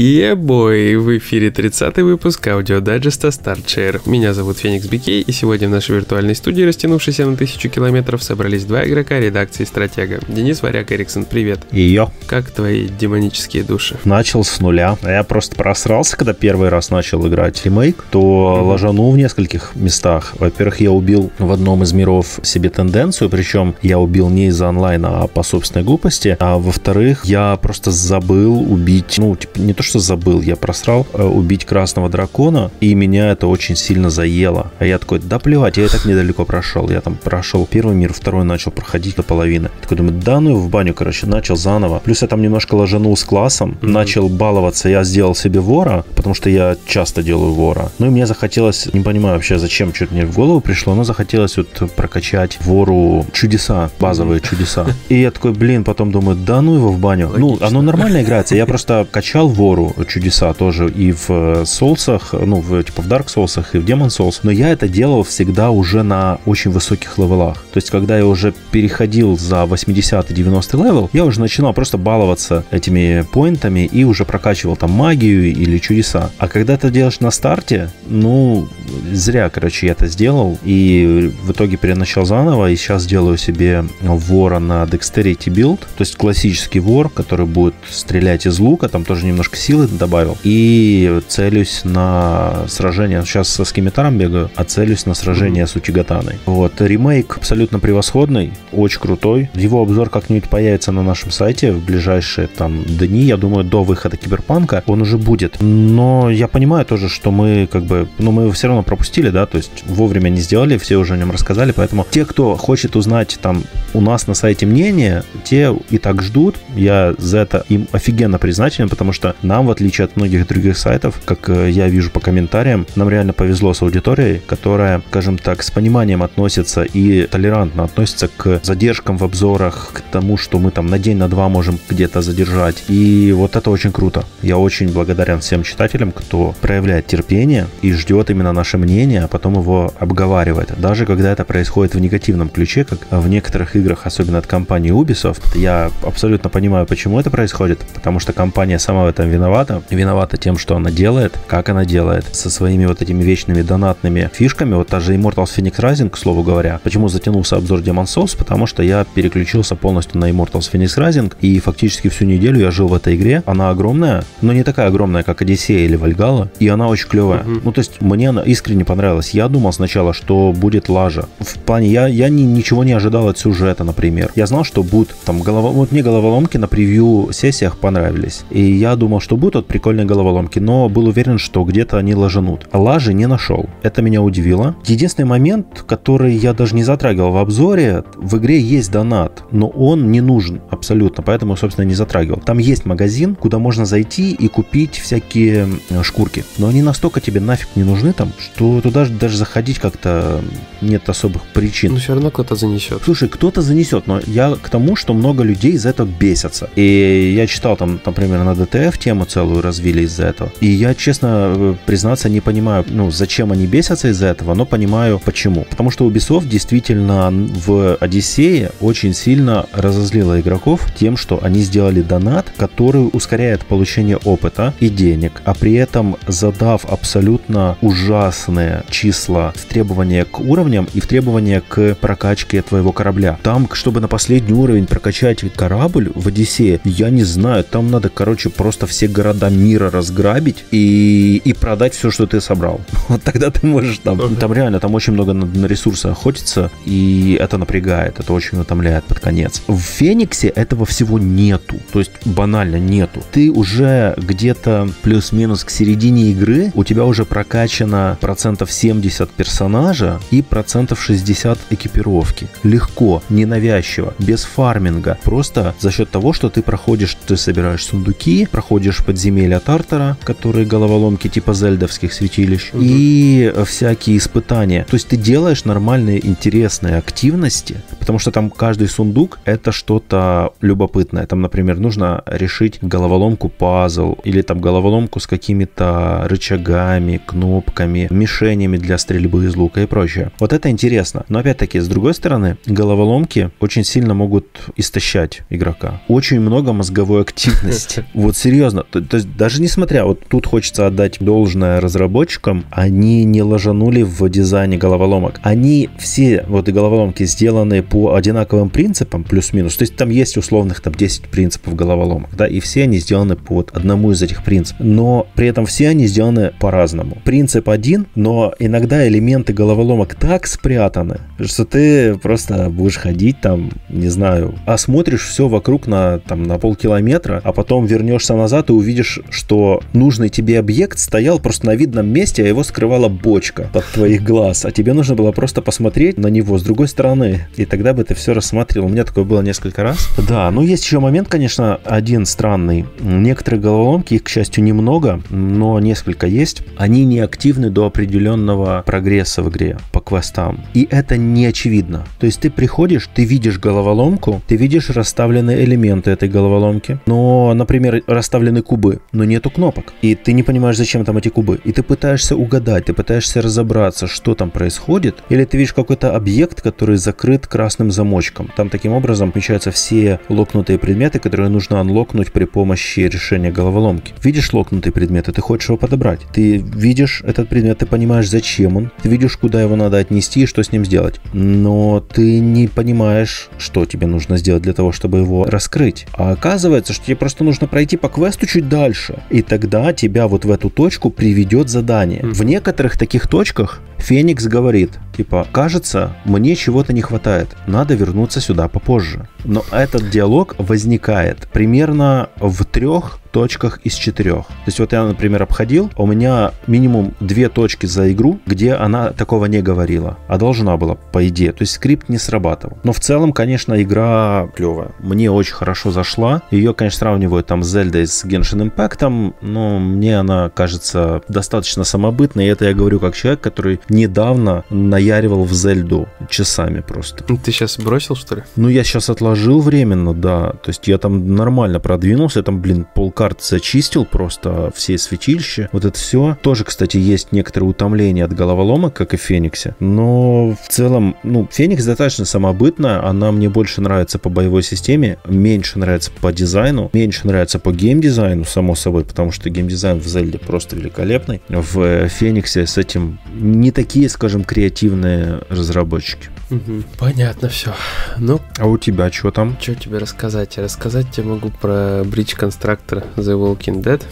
Ебой, в эфире 30-й выпуск аудиодайджеста StartShare. Меня зовут Феникс Бикей, и сегодня в нашей виртуальной студии, растянувшейся на тысячу километров, собрались два игрока редакции «Стратега». Денис Варяк Эриксон, привет. Yeah. Как твои демонические души? Начал с нуля. Я просто просрался, когда первый раз начал играть ремейк, то mm-hmm. ложанул в нескольких местах. Во-первых, я убил в одном из миров себе тенденцию, причем я убил не из-за онлайна, а по собственной глупости. А во-вторых, я просто забыл убить, ну, типа, не то, что забыл, я просрал э, убить красного дракона, и меня это очень сильно заело. А я такой, да плевать, я и так недалеко прошел. Я там прошел первый мир, второй начал проходить до половины. Такой думаю, да ну в баню, короче, начал заново. Плюс я там немножко ложанул с классом, mm-hmm. начал баловаться, я сделал себе вора, потому что я часто делаю вора. Ну и мне захотелось, не понимаю вообще, зачем, что-то мне в голову пришло, но захотелось вот прокачать вору чудеса, базовые чудеса. И я такой, блин, потом думаю, да ну его в баню. Ну, оно нормально играется. Я просто качал вор Тору чудеса тоже и в Соусах, ну, в, типа в Dark Souls и в Demon Souls, но я это делал всегда уже на очень высоких левелах. То есть, когда я уже переходил за 80-90 левел, я уже начинал просто баловаться этими поинтами и уже прокачивал там магию или чудеса. А когда ты делаешь на старте, ну, зря, короче, я это сделал, и в итоге переначал заново, и сейчас делаю себе вора на Dexterity Build, то есть классический вор, который будет стрелять из лука, там тоже немножко силы добавил. И целюсь на сражение. Сейчас со скимитаром бегаю, а целюсь на сражение mm-hmm. с Утигатаной. Вот. Ремейк абсолютно превосходный, очень крутой. Его обзор как-нибудь появится на нашем сайте в ближайшие там дни. Я думаю, до выхода Киберпанка он уже будет. Но я понимаю тоже, что мы как бы, ну мы его все равно пропустили, да, то есть вовремя не сделали, все уже о нем рассказали, поэтому те, кто хочет узнать там у нас на сайте мнение, те и так ждут. Я за это им офигенно признателен, потому что нам, в отличие от многих других сайтов, как э, я вижу по комментариям, нам реально повезло с аудиторией, которая, скажем так, с пониманием относится и толерантно относится к задержкам в обзорах, к тому, что мы там на день, на два можем где-то задержать. И вот это очень круто. Я очень благодарен всем читателям, кто проявляет терпение и ждет именно наше мнение, а потом его обговаривает. Даже когда это происходит в негативном ключе, как в некоторых играх, особенно от компании Ubisoft, я абсолютно понимаю, почему это происходит, потому что компания сама в этом виновата. Виновата тем, что она делает, как она делает, со своими вот этими вечными донатными фишками. Вот та же Immortals Phoenix Rising, к слову говоря. Почему затянулся обзор Demon Souls? Потому что я переключился полностью на Immortals Phoenix Rising, и фактически всю неделю я жил в этой игре. Она огромная, но не такая огромная, как Одиссея или Вальгала, и она очень клевая. Uh-huh. Ну, то есть мне она искренне понравилась. Я думал сначала, что будет лажа. В плане, я, я ни, ничего не ожидал от сюжета, например. Я знал, что будут там голова... Вот мне головоломки на превью-сессиях понравились. И я думал, что будут вот прикольные головоломки, но был уверен, что где-то они ложанут. А лажи не нашел. Это меня удивило. Единственный момент, который я даже не затрагивал в обзоре, в игре есть донат, но он не нужен абсолютно, поэтому, собственно, не затрагивал. Там есть магазин, куда можно зайти и купить всякие шкурки. Но они настолько тебе нафиг не нужны там, что туда даже заходить как-то нет особых причин. Но все равно кто-то занесет. Слушай, кто-то занесет, но я к тому, что много людей из этого бесятся. И я читал там, например, на ДТФ тему целую развили из-за этого. И я, честно э, признаться, не понимаю, ну, зачем они бесятся из-за этого, но понимаю почему. Потому что Ubisoft действительно в Одиссее очень сильно разозлила игроков тем, что они сделали донат, который ускоряет получение опыта и денег, а при этом задав абсолютно ужасные числа в требования к уровням и в требования к прокачке твоего корабля. Там, чтобы на последний уровень прокачать корабль в Одиссее, я не знаю, там надо, короче, просто все города мира разграбить и, и продать все, что ты собрал. Вот тогда ты можешь там... Okay. Там реально, там очень много на, на ресурсы охотиться, и это напрягает, это очень утомляет под конец. В Фениксе этого всего нету. То есть банально нету. Ты уже где-то плюс-минус к середине игры, у тебя уже прокачано процентов 70 персонажа и процентов 60 экипировки. Легко, ненавязчиво, без фарминга. Просто за счет того, что ты проходишь, ты собираешь сундуки, проходишь подземелья Тартара, которые головоломки типа зельдовских святилищ, угу. и всякие испытания. То есть ты делаешь нормальные, интересные активности, потому что там каждый сундук это что-то любопытное. Там, например, нужно решить головоломку пазл, или там головоломку с какими-то рычагами, кнопками, мишенями для стрельбы из лука и прочее. Вот это интересно. Но опять-таки, с другой стороны, головоломки очень сильно могут истощать игрока. Очень много мозговой активности. Вот серьезно. То, то есть даже несмотря, вот тут хочется отдать должное разработчикам, они не ложанули в дизайне головоломок. Они все, вот и головоломки, сделаны по одинаковым принципам, плюс-минус. То есть там есть условных там 10 принципов головоломок, да, и все они сделаны по вот одному из этих принципов. Но при этом все они сделаны по-разному. Принцип один, но иногда элементы головоломок так спрятаны, что ты просто будешь ходить там, не знаю, осмотришь все вокруг на, там, на полкилометра, а потом вернешься назад и увидишь, что нужный тебе объект стоял просто на видном месте, а его скрывала бочка под твоих глаз, а тебе нужно было просто посмотреть на него с другой стороны, и тогда бы ты все рассмотрел. У меня такое было несколько раз. Да, ну есть еще момент, конечно, один странный. Некоторые головоломки, их, к счастью, немного, но несколько есть. Они не активны до определенного прогресса в игре по квестам. И это не очевидно. То есть ты приходишь, ты видишь головоломку, ты видишь расставленные элементы этой головоломки, но, например, расставлены кубы, но нету кнопок. И ты не понимаешь, зачем там эти кубы. И ты пытаешься угадать, ты пытаешься разобраться, что там происходит. Или ты видишь какой-то объект, который закрыт красным замочком. Там таким образом помещаются все локнутые предметы, которые нужно анлокнуть при помощи решения головоломки. Видишь локнутый предмет, и ты хочешь его подобрать. Ты видишь этот предмет, ты понимаешь, зачем он, ты видишь, куда его надо отнести и что с ним сделать. Но ты не понимаешь, что тебе нужно сделать для того, чтобы его раскрыть. А оказывается, что тебе просто нужно пройти по квесту чуть дальше. И тогда тебя вот в эту точку приведет задание. В некоторых таких точках Феникс говорит, типа, кажется, мне чего-то не хватает, надо вернуться сюда попозже. Но этот диалог возникает примерно в трех точках из четырех. То есть вот я, например, обходил, у меня минимум две точки за игру, где она такого не говорила, а должна была, по идее. То есть скрипт не срабатывал. Но в целом, конечно, игра клевая. Мне очень хорошо зашла. Ее, конечно, сравнивают там с Зельдой с Genshin Impact, но мне она кажется достаточно самобытной. И это я говорю как человек, который недавно наяривал в Зельду часами просто. Ты сейчас бросил, что ли? Ну, я сейчас отложил временно, да. То есть я там нормально продвинулся, я там, блин, пол карт зачистил просто все святилища. Вот это все. Тоже, кстати, есть некоторое утомление от головоломок, как и в Фениксе. Но в целом, ну, Феникс достаточно самобытная. Она мне больше нравится по боевой системе, меньше нравится по дизайну, меньше нравится по геймдизайну, само собой, потому что геймдизайн в Зельде просто великолепный. В Фениксе с этим не такие, скажем, креативные разработчики. Угу. Понятно все. Ну, а у тебя что там? Что тебе рассказать? Рассказать тебе могу про Bridge Constructor The Walking Dead.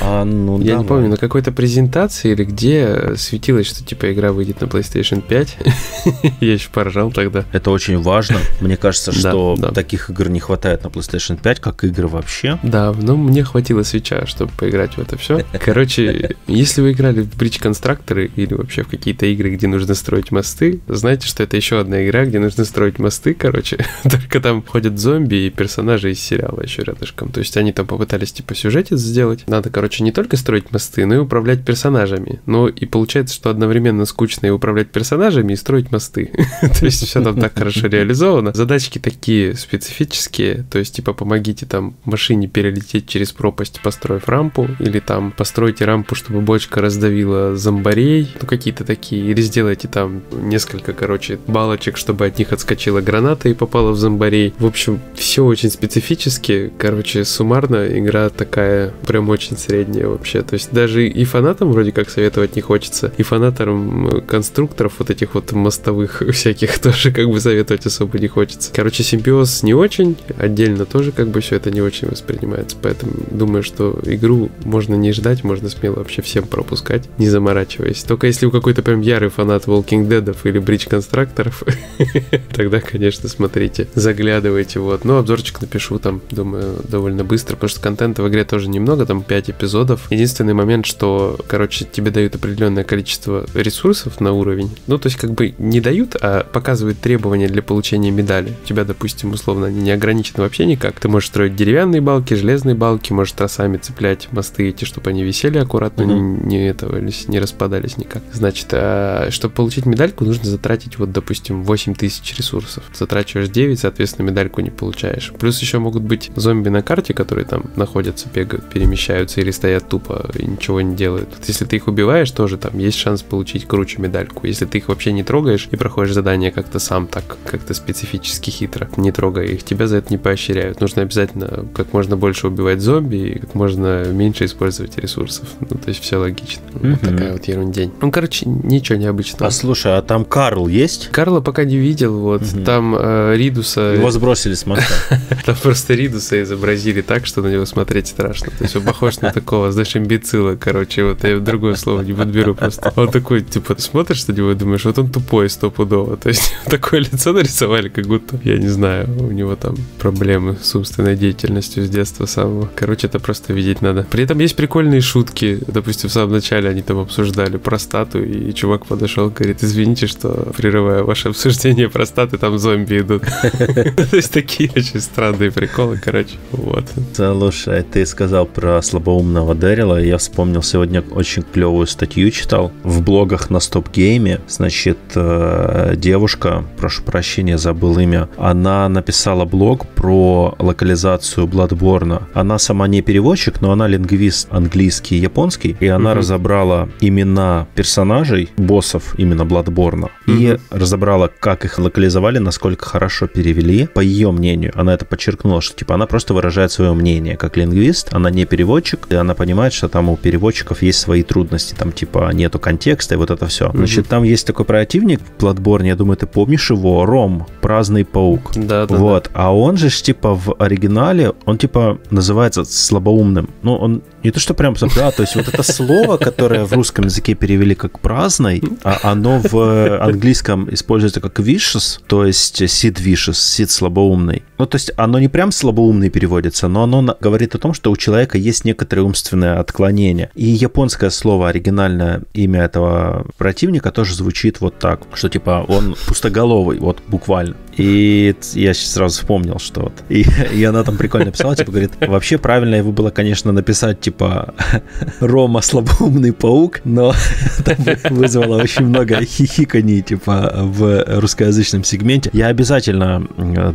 А, ну Я не помню, на какой-то презентации или где светилось, что типа игра выйдет на PlayStation 5. Я еще поржал тогда. Это очень важно. Мне кажется, что таких игр не хватает на PlayStation 5, как игры вообще. Да, но мне хватило свеча, чтобы поиграть в это все. Короче, если вы играли в Bridge Constructor или вообще в какие-то игры, где нужно строить мосты, знаете, что это еще одна игра, где нужно строить мосты, короче. Только там ходят зомби и персонажи из сериала еще рядышком. То есть они там попытались типа сюжетец сделать. Надо, короче, не только строить мосты, но и управлять персонажами. Ну и получается, что одновременно скучно и управлять персонажами, и строить мосты. То есть все там так хорошо реализовано. Задачки такие специфические. То есть типа помогите там машине перелететь через пропасть, построив рампу. Или там постройте рампу, чтобы бочка раздавила зомбарей. Ну какие-то такие. Или сделайте там несколько, короче, балочек, чтобы от них отскочила граната и попала в зомбарей. В общем, все очень специфически. Короче, суммарно игра такая прям очень средняя вообще. То есть даже и фанатам вроде как советовать не хочется, и фанатам конструкторов вот этих вот мостовых всяких тоже как бы советовать особо не хочется. Короче, симбиоз не очень, отдельно тоже как бы все это не очень воспринимается, поэтому думаю, что игру можно не ждать, можно смело вообще всем пропускать, не заморачиваясь. Только если у какой-то прям ярый фанат Walking Dead или Bridge конструкторов, тогда, конечно, смотрите, заглядывайте, вот. Ну, обзорчик напишу там, думаю, довольно быстро, потому что контента в игре тоже немного, там 5 эпизодов. Единственный момент, что, короче, тебе дают определенное количество ресурсов на уровень. Ну, то есть, как бы не дают, а показывают требования для получения медали. У тебя, допустим, условно, они не ограничены вообще никак. Ты можешь строить деревянные балки, железные балки, можешь тросами цеплять мосты эти, чтобы они висели аккуратно, mm-hmm. не, не этого, не распадались никак. Значит, а, чтобы получить медальку, нужно затратить, вот, допустим, 8 тысяч ресурсов. Затрачиваешь 9, соответственно, медальку не получаешь. Плюс еще могут быть зомби на карте, которые там находят движутся, бегают, перемещаются или стоят тупо и ничего не делают. Вот если ты их убиваешь, тоже там есть шанс получить круче медальку. Если ты их вообще не трогаешь и проходишь задание как-то сам так, как-то специфически хитро, не трогая их, тебя за это не поощряют. Нужно обязательно как можно больше убивать зомби и как можно меньше использовать ресурсов. Ну, то есть все логично. Mm-hmm. Вот такая вот ерундень. Ну, короче, ничего необычного. А слушай, а там Карл есть? Карла пока не видел, вот. Mm-hmm. Там э, Ридуса... Его сбросили с моста. Там просто Ридуса изобразили так, что на него смотреть страшно. То есть он похож на такого, знаешь, имбецила, короче. Вот я другое слово не подберу просто. Он такой, типа, смотришь на него и думаешь, вот он тупой стопудово. То есть такое лицо нарисовали, как будто, я не знаю, у него там проблемы с умственной деятельностью с детства самого. Короче, это просто видеть надо. При этом есть прикольные шутки. Допустим, в самом начале они там обсуждали простату, и чувак подошел, говорит, извините, что прерываю ваше обсуждение простаты, там зомби идут. То есть такие очень странные приколы, короче. Вот. Слушай, ты сказал про слабоумного Дэрила, я вспомнил сегодня очень клевую статью читал в блогах на Стоп Гейме. Значит, э, девушка, прошу прощения, забыл имя, она написала блог про локализацию Bloodborne. Она сама не переводчик, но она лингвист английский и японский, и она mm-hmm. разобрала имена персонажей, боссов именно Bloodborne, mm-hmm. и разобрала, как их локализовали, насколько хорошо перевели. По ее мнению, она это подчеркнула, что типа она просто выражает свое мнение как лингвист, она не переводчик, и она понимает, что там у переводчиков есть свои трудности, там типа нету контекста и вот это все. Mm-hmm. Значит, там есть такой противник в Bloodborne, я думаю, ты помнишь его, Ром, праздный паук. Да, да. Вот, да. а он же типа в оригинале, он типа называется слабоумным. Ну, он не то, что прям, да, то есть вот это слово, которое в русском языке перевели как праздный, а оно в английском используется как vicious, то есть sid vicious, sid слабоумный. Ну, то есть оно не прям слабоумный переводится, но оно говорит о том, что у человека есть некоторые умственные отклонения. И японское слово, оригинальное имя этого противника тоже звучит вот так, что типа он пустоголовый, вот буквально. И я сразу вспомнил, что вот. И, и она там прикольно писала, типа, говорит, вообще правильно его было, конечно, написать, типа, Рома слабоумный паук, но это вызвало очень много хихиканий, типа, в русскоязычном сегменте. Я обязательно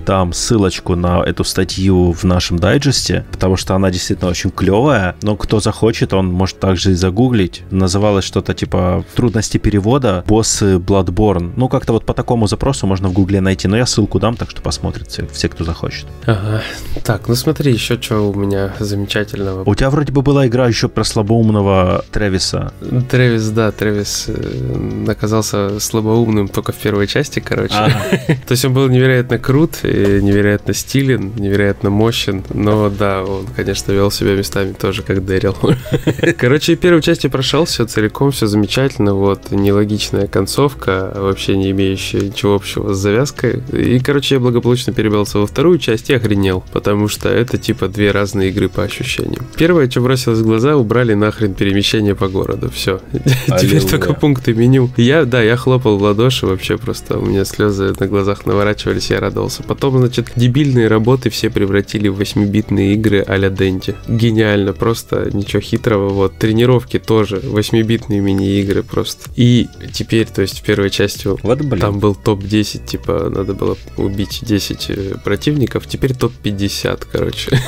дам ссылочку на эту статью в нашем дайджесте, потому что она действительно очень клевая, но кто захочет, он может также и загуглить. Называлось что-то типа «Трудности перевода. Боссы Bloodborne». Ну, как-то вот по такому запросу можно в гугле найти, но я ссылку дам, так что посмотрят все, все кто захочет. Ага. Так, ну смотри, еще что у меня замечательного. У тебя вроде бы была игра еще про слабоумного Тревиса. Тревис, да, Тревис э, оказался слабоумным только в первой части, короче. Ага. То есть он был невероятно крут, невероятно стилен, невероятно мощен, но да, он, конечно, вел себя местами тоже как Дэрил. Короче, первую часть я прошел, все целиком, все замечательно, вот, нелогичная концовка, вообще не имеющая ничего общего с завязкой, и, короче, я благополучно перебрался во вторую часть и охренел, потому что это типа две разные игры по ощущениям. Первое, что бросилось в глаза, убрали нахрен перемещение по городу. Все. Теперь только пункты меню. Я, да, я хлопал в ладоши вообще просто. У меня слезы на глазах наворачивались, я радовался. Потом, значит, дебильные работы все превратили в 8-битные игры а-ля Денди. Гениально, просто ничего хитрого. Вот, тренировки тоже, 8-битные мини-игры просто. И теперь, то есть в первой части вот, там был топ-10, типа, надо было было убить 10 э, противников, теперь топ-50, короче.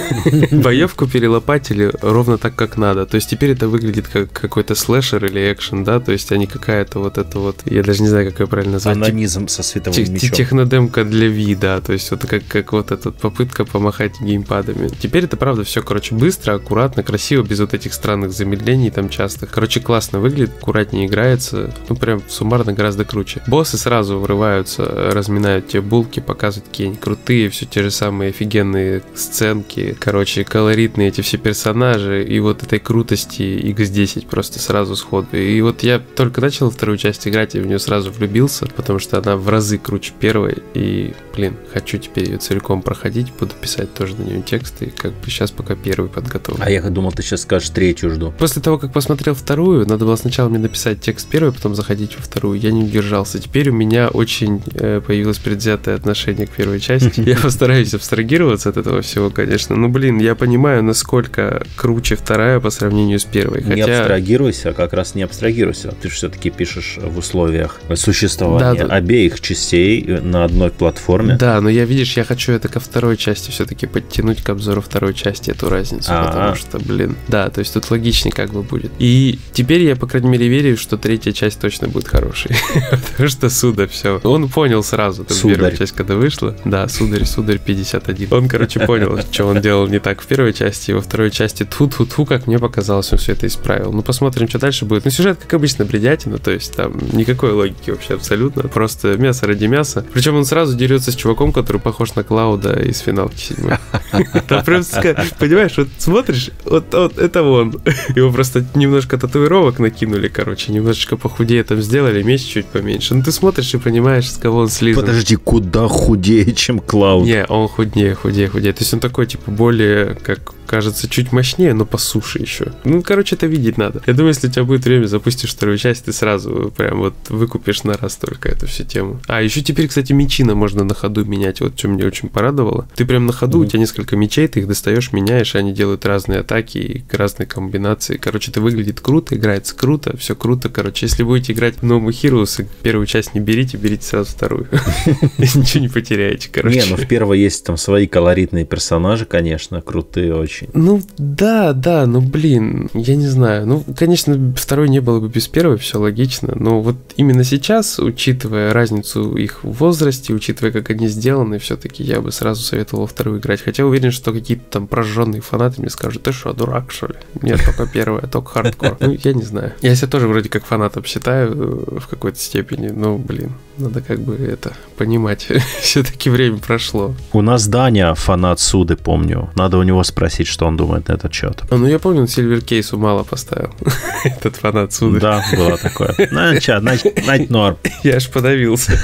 Боевку перелопатили ровно так, как надо. То есть теперь это выглядит как какой-то слэшер или экшен, да, то есть они какая-то вот это вот, я даже не знаю, как ее правильно назвать. Анонизм со световым мечом. Технодемка для Ви, да, то есть вот как, как вот эта попытка помахать геймпадами. Теперь это правда все, короче, быстро, аккуратно, красиво, без вот этих странных замедлений там частых. Короче, классно выглядит, аккуратнее играется, ну прям суммарно гораздо круче. Боссы сразу врываются, разминают тебе булки, показывают какие они крутые, все те же самые офигенные сценки, короче, колоритные эти все персонажи, и вот этой крутости X10 просто сразу сходу. И вот я только начал вторую часть играть, и в нее сразу влюбился, потому что она в разы круче первой, и, блин, хочу теперь ее целиком проходить, буду писать тоже на нее тексты, как бы сейчас пока первый подготовлен. А я думал, ты сейчас скажешь третью жду. После того, как посмотрел вторую, надо было сначала мне написать текст первый, потом заходить во вторую, я не удержался. Теперь у меня очень э, появилась предвзятая предвзятое отношение к первой части. Я постараюсь абстрагироваться от этого всего, конечно. Но, блин, я понимаю, насколько круче вторая по сравнению с первой. Не абстрагируйся, а как раз не абстрагируйся. Ты же все-таки пишешь в условиях существования да, обеих частей на одной платформе. Да, но я, видишь, я хочу это ко второй части все-таки подтянуть к обзору второй части эту разницу. А-а-а. Потому что, блин, да, то есть тут логичнее как бы будет. И теперь я, по крайней мере, верю, что третья часть точно будет хорошей. Потому что Суда все. Он понял сразу, там, первая часть, когда вышла. Да, Сударь, Сударь 51. Он, короче, понял, что он делал не так в первой части, и во второй части ту-ту-ту, как мне показалось, он все это исправил. Ну, посмотрим, что дальше будет. Ну, сюжет, как обычно, бредятина, то есть там никакой логики вообще абсолютно. Просто мясо ради мяса. Причем он сразу дерется с чуваком, который похож на Клауда из финалки 7. Там прям, понимаешь, вот смотришь, вот, вот это он. Его просто немножко татуировок накинули, короче, немножечко похудее там сделали, меч чуть поменьше. Ну, ты смотришь и понимаешь, с кого он слизан. Подожди, куда худее, чем Клауд? Не, он худее, худее, худее. То есть он такой, типа, более, как кажется чуть мощнее, но по суше еще. Ну, короче, это видеть надо. Я думаю, если у тебя будет время, запустишь вторую часть, ты сразу прям вот выкупишь на раз только эту всю тему. А, еще теперь, кстати, мечина можно на ходу менять. Вот что меня очень порадовало. Ты прям на ходу, mm-hmm. у тебя несколько мечей, ты их достаешь, меняешь, и они делают разные атаки и разные комбинации. Короче, это выглядит круто, играется круто, все круто. Короче, если будете играть в No Heroes, первую часть не берите, берите сразу вторую. Ничего не потеряете, короче. Не, ну в первой есть там свои колоритные персонажи, конечно, крутые очень очень. Ну, да, да, ну, блин, я не знаю. Ну, конечно, второй не было бы без первой, все логично, но вот именно сейчас, учитывая разницу их в возрасте, учитывая, как они сделаны, все-таки я бы сразу советовал вторую играть. Хотя уверен, что какие-то там прожженные фанаты мне скажут, ты что, дурак, что ли? Нет, только первая, только хардкор. Ну, я не знаю. Я себя тоже вроде как фанатом считаю э, в какой-то степени, но, блин, надо как бы это понимать. Все-таки время прошло. У нас Даня фанат суды, помню. Надо у него спросить, что он думает на этот счет. А, ну, я помню, он Сильвер Кейсу мало поставил. Этот фанат суды. Да, было такое. Значит, норм. Я аж подавился.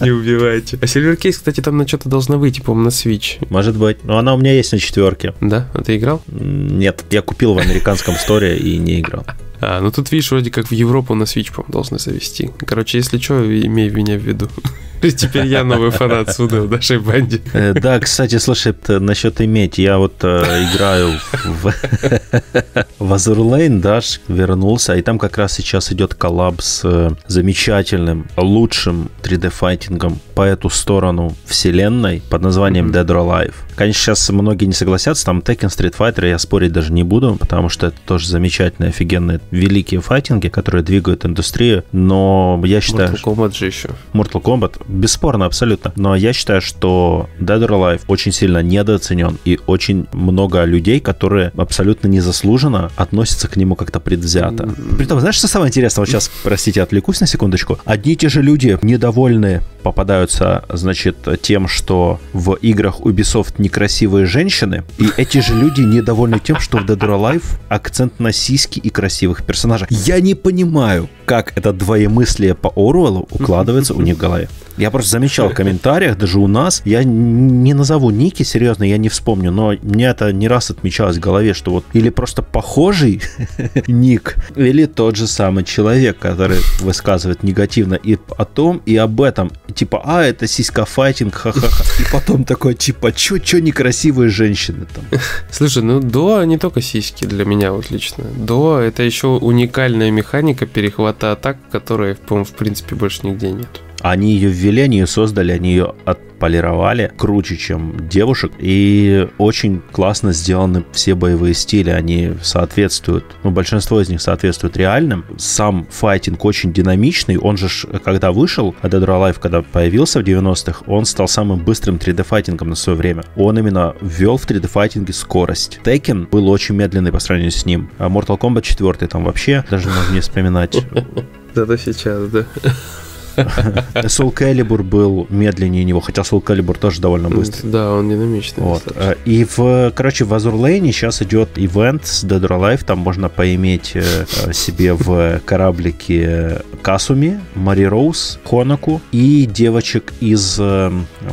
Не убивайте. А Silver Case, кстати, там на что-то должна выйти, по-моему, на Switch. Может быть. Но она у меня есть на четверке. Да? А ты играл? Нет. Я купил в американском сторе и не играл. А, ну тут, видишь, вроде как в Европу на Switch, по должны завести. Короче, если что, имей меня в виду. Теперь я новый фанат суда в нашей банде. Э, да, кстати, слушай, насчет иметь. Я вот э, играю в, Azure да, вернулся, и там как раз сейчас идет коллаб с э, замечательным, лучшим 3D-файтингом по эту сторону вселенной под названием Dead or Alive. Конечно, сейчас многие не согласятся, там Tekken Street Fighter я спорить даже не буду, потому что это тоже замечательные, офигенные, великие файтинги, которые двигают индустрию, но я считаю... Mortal Kombat же еще. Mortal Kombat, бесспорно, абсолютно. Но я считаю, что Dead or Alive очень сильно недооценен, и очень много людей, которые абсолютно незаслуженно относятся к нему как-то предвзято. Притом, знаешь, что самое интересное? Вот сейчас, простите, отвлекусь на секундочку. Одни и те же люди недовольны попадаются, значит, тем, что в играх Ubisoft некрасивые женщины, и эти же люди недовольны тем, что в Dead or Alive акцент на сиськи и красивых персонажей. Я не понимаю, как это двоемыслие по Оруэллу укладывается у них в голове. Я просто замечал в комментариях, даже у нас, я не назову ники, серьезно, я не вспомню, но мне это не раз отмечалось в голове, что вот или просто похожий ник, или тот же самый человек, который высказывает негативно и о том, и об этом. Типа, а, это сиська файтинг, ха-ха-ха. И потом такой, типа, чё, чё некрасивые женщины там. Слушай, ну до не только сиськи для меня вот лично. До это еще уникальная механика перехвата атак, которой, по-моему, в принципе больше нигде нет. Они ее ввели, они ее создали, они ее отполировали круче, чем девушек. И очень классно сделаны все боевые стили. Они соответствуют, ну, большинство из них соответствует реальным. Сам файтинг очень динамичный. Он же, когда вышел, Dead or Alive, когда появился в 90-х, он стал самым быстрым 3D-файтингом на свое время. Он именно ввел в 3D-файтинге скорость. Tekken был очень медленный по сравнению с ним. А Mortal Kombat 4 там вообще, даже можно не вспоминать. Да-да, сейчас, да. Soul Calibur был медленнее него, хотя Soul Calibur тоже довольно быстрый. Да, он динамичный. Вот. Э, и в, короче, в Azure Lane сейчас идет ивент с Dead or Alive, там можно поиметь э, себе в кораблике Касуми, Мари Роуз, Хонаку и девочек из, э,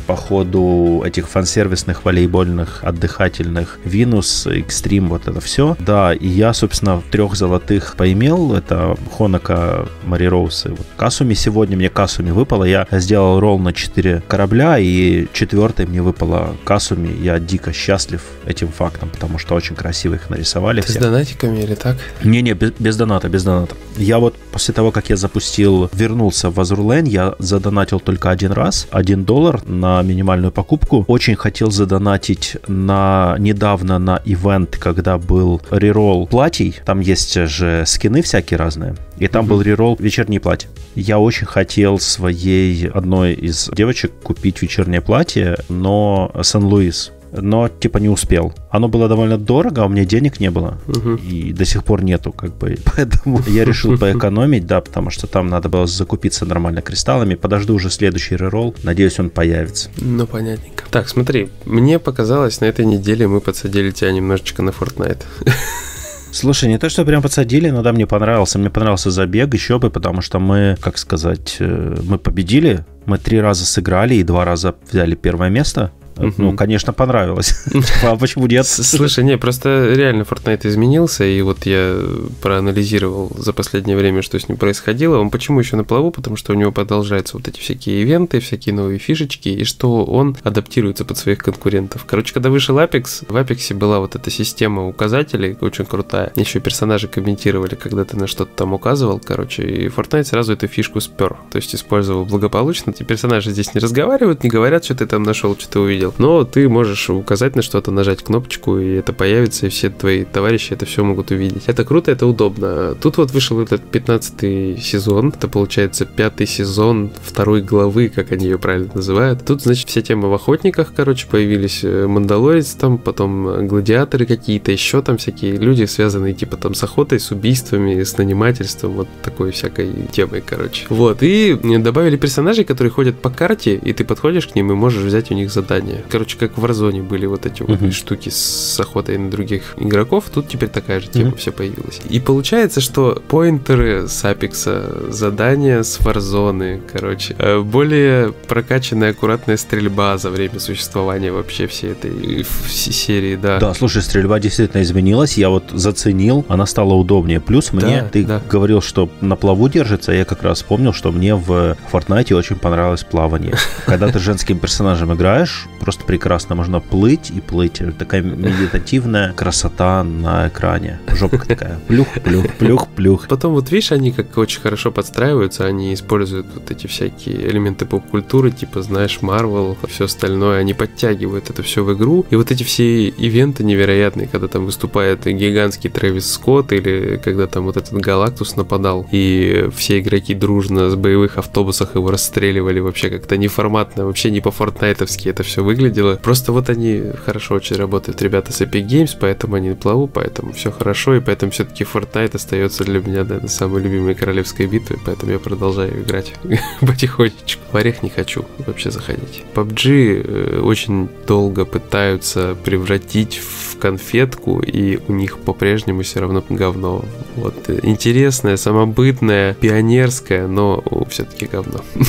походу, этих фан-сервисных волейбольных, отдыхательных Винус, Экстрим, вот это все. Да, и я, собственно, трех золотых поимел, это Хонака, Мари Роуз и вот Касуми сегодня. Мне мне Касуми выпало. Я сделал ролл на 4 корабля, и четвертый мне выпало Касуми. Я дико счастлив этим фактом, потому что очень красиво их нарисовали. Ты все. с донатиками или так? Не-не, без, без доната, без доната. Я вот после того, как я запустил, вернулся в Азурлен, я задонатил только один раз, один доллар на минимальную покупку. Очень хотел задонатить на недавно на ивент, когда был реролл платьей. Там есть же скины всякие разные. И там был реролл вечернее платье. Я очень хотел своей одной из девочек купить вечернее платье, но Сан-Луис но типа не успел. Оно было довольно дорого, а у меня денег не было. Мгм. И до сих пор нету, как бы. Поэтому я решил поэкономить, да, потому что там надо было закупиться нормально кристаллами. Подожду уже следующий реролл. Надеюсь, он появится. Ну, понятненько. Так, смотри, мне показалось, на этой неделе мы подсадили тебя немножечко на Fortnite. Слушай, не то, что прям подсадили, но да, мне понравился. Мне понравился забег еще бы, потому что мы, как сказать, э, мы победили. Мы три раза сыграли и два раза взяли первое место. Мгм. Ну, конечно, понравилось. А почему нет? Слушай, не, просто реально Fortnite изменился, и вот я проанализировал за последнее время, что с ним происходило. Он почему еще на плаву? Потому что у него продолжаются вот эти всякие ивенты, всякие новые фишечки, и что он адаптируется под своих конкурентов. Короче, когда вышел Apex, в Apex была вот эта система указателей, очень крутая. Еще персонажи комментировали, когда ты на что-то там указывал, короче, и Fortnite сразу эту фишку спер. То есть использовал благополучно. Эти персонажи здесь не разговаривают, не говорят, что ты там нашел, что ты увидел. Но ты можешь указать на что-то, нажать кнопочку, и это появится, и все твои товарищи это все могут увидеть. Это круто, это удобно. Тут вот вышел этот 15 сезон, это получается пятый сезон второй главы, как они ее правильно называют. Тут, значит, вся тема в охотниках, короче, появились э, Мандалорец там, потом э, гладиаторы какие-то, еще там всякие люди, связанные типа там с охотой, с убийствами, с нанимательством, вот такой всякой темой, короче. Вот, и добавили персонажей, которые ходят по карте, и ты подходишь к ним и можешь взять у них задание. Короче, как в Warzone были вот эти вот Мгм. штуки с охотой на других игроков, тут теперь такая же тема Мгм. все появилась. И получается, что поинтеры с Апекса, задания с Warzone, короче, э, более прокачанная, аккуратная стрельба за время существования вообще всей этой э, в- серии, да. Да, слушай, стрельба действительно изменилась. Я вот заценил, она стала удобнее. Плюс мне, Да, ты да. говорил, что на плаву держится. Я как раз вспомнил, что мне в Fortnite очень понравилось плавание. Когда ты женским персонажем играешь, просто прекрасно можно плыть и плыть. Такая медитативная красота на экране. Жопка такая. Плюх, плюх, плюх, плюх. Потом вот видишь, они как очень хорошо подстраиваются, они используют вот эти всякие элементы поп-культуры, типа, знаешь, Марвел, все остальное, они подтягивают это все в игру. И вот эти все ивенты невероятные, когда там выступает гигантский Трэвис Скотт, или когда там вот этот Галактус нападал, и все игроки дружно с боевых автобусах его расстреливали вообще как-то неформатно, вообще не по-фортнайтовски это все выглядело. Просто вот они хорошо очень работают, ребята с Epic Games, поэтому они на плаву, поэтому все хорошо, и поэтому все-таки Fortnite остается для меня, наверное, самой любимой королевской битвой, поэтому я продолжаю играть потихонечку. В орех не хочу вообще заходить. PUBG э, очень долго пытаются превратить в конфетку, и у них по-прежнему все равно говно. Вот э, интересное, самобытное, пионерское, но все-таки говно.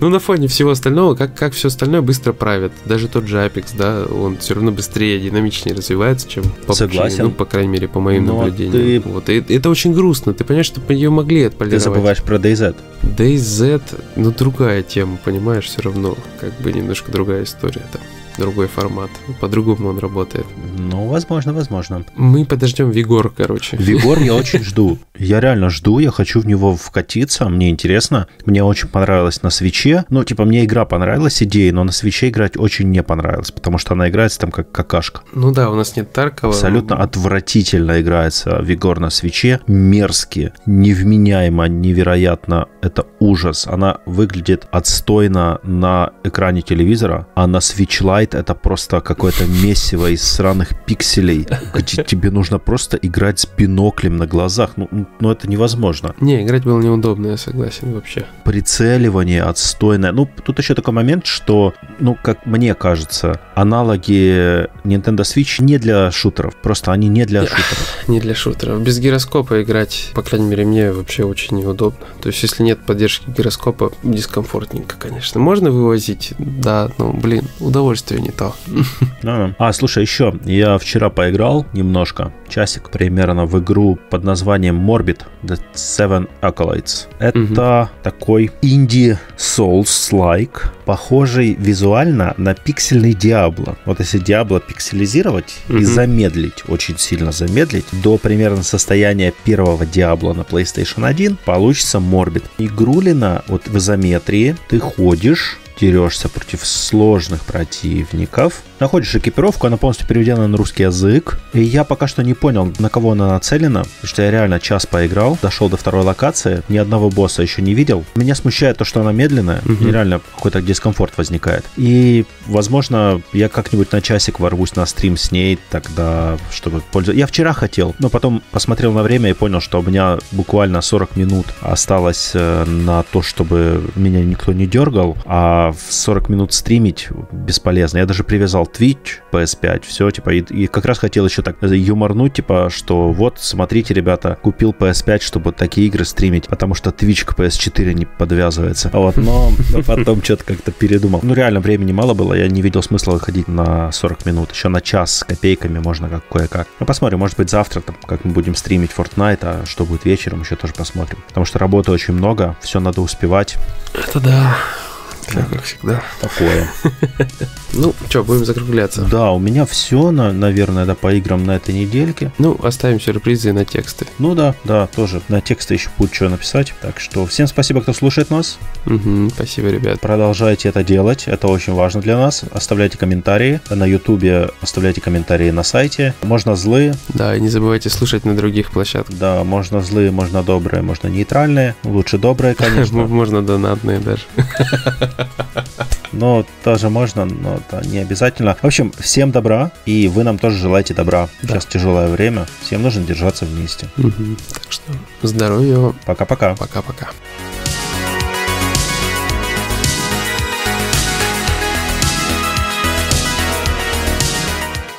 Ну, на фоне всего остального, как, как все остальное быстро правят. Даже тот же Apex, да, он все равно быстрее, динамичнее развивается, чем PUBG. Согласен. Ну, по крайней мере, по моим Но наблюдениям. ты- Вот. И это очень грустно. Ты понимаешь, что ее могли Ты отполировать. забываешь про DayZ. DayZ, ну, другая тема, понимаешь, все равно. Как бы немножко другая история там. Другой формат. По-другому он работает. Ну, возможно, возможно. Мы подождем Вигор, короче. Вигор я очень жду. Я реально жду, я хочу в него вкатиться, мне интересно. Мне очень понравилось на свече. Ну, типа, мне игра понравилась, идея, но на свече играть очень не понравилось, потому что она играется там как какашка. Ну да, у нас нет Таркова. Абсолютно отвратительно играется Вигор на свече. Мерзкий, невменяемо, невероятно. Это ужас. Она выглядит отстойно на экране телевизора, а на Switch Lite это просто какое-то месиво из сраных пикселей, где тебе нужно просто играть с биноклем на глазах. Ну, ну это невозможно. Не, играть было неудобно, я согласен вообще. Прицеливание отстойное. Ну, тут еще такой момент, что, ну, как мне кажется, аналоги Nintendo Switch не для шутеров. Просто они не для шутеров. Не для шутеров. Без гироскопа играть, по крайней мере, мне вообще очень неудобно. То есть, если нет поддержки гироскопа, дискомфортненько, конечно. Можно вывозить, да, но, блин, удовольствие удовольствие не то. А, а, слушай, еще я вчера поиграл немножко, часик примерно в игру под названием Morbid The Seven Acolytes. Это угу. такой инди Souls-like, похожий визуально на пиксельный Диабло. Вот если Диабло пикселизировать угу. и замедлить, очень сильно замедлить, до примерно состояния первого Диабло на PlayStation 1, получится Morbid. Игрулина вот в изометрии, ты ходишь, дерешься против сложных противников, находишь экипировку, она полностью переведена на русский язык, и я пока что не понял, на кого она нацелена, потому что я реально час поиграл, дошел до второй локации, ни одного босса еще не видел. Меня смущает то, что она медленная, угу. реально какой-то дискомфорт возникает. И, возможно, я как-нибудь на часик ворвусь на стрим с ней, тогда, чтобы пользоваться. Я вчера хотел, но потом посмотрел на время и понял, что у меня буквально 40 минут осталось э, на то, чтобы меня никто не дергал, а в 40 минут стримить бесполезно. Я даже привязал Twitch, PS5, все, типа, и, и как раз хотел еще так юморнуть, типа, что вот, смотрите, ребята, купил PS5, чтобы такие игры стримить, потому что Twitch к PS4 не подвязывается. Вот, но, потом что-то как-то передумал. Ну, реально, времени мало было, я не видел смысла выходить на 40 минут. Еще на час с копейками можно как кое-как. Ну, посмотрим, может быть, завтра, там, как мы будем стримить Fortnite, а что будет вечером, еще тоже посмотрим. Потому что работы очень много, все надо успевать. Это да. Все как всегда. Такое. Ну, что, будем закругляться? Да, у меня все, на, наверное, да, по играм на этой недельке. Ну, оставим сюрпризы на тексты. Ну да, да, тоже. На тексты еще будет что написать. Так что всем спасибо, кто слушает нас. Угу, спасибо, ребят. Продолжайте это делать, это очень важно для нас. Оставляйте комментарии на ютубе, оставляйте комментарии на сайте. Можно злые. Да, и не забывайте слушать на других площадках. Да, можно злые, можно добрые, можно нейтральные. Лучше добрые, конечно. Можно донатные даже. Но тоже можно, но это не обязательно. В общем, всем добра, и вы нам тоже желаете добра. Да. Сейчас тяжелое время, всем нужно держаться вместе. Угу. Так что здоровья Пока-пока. Пока-пока.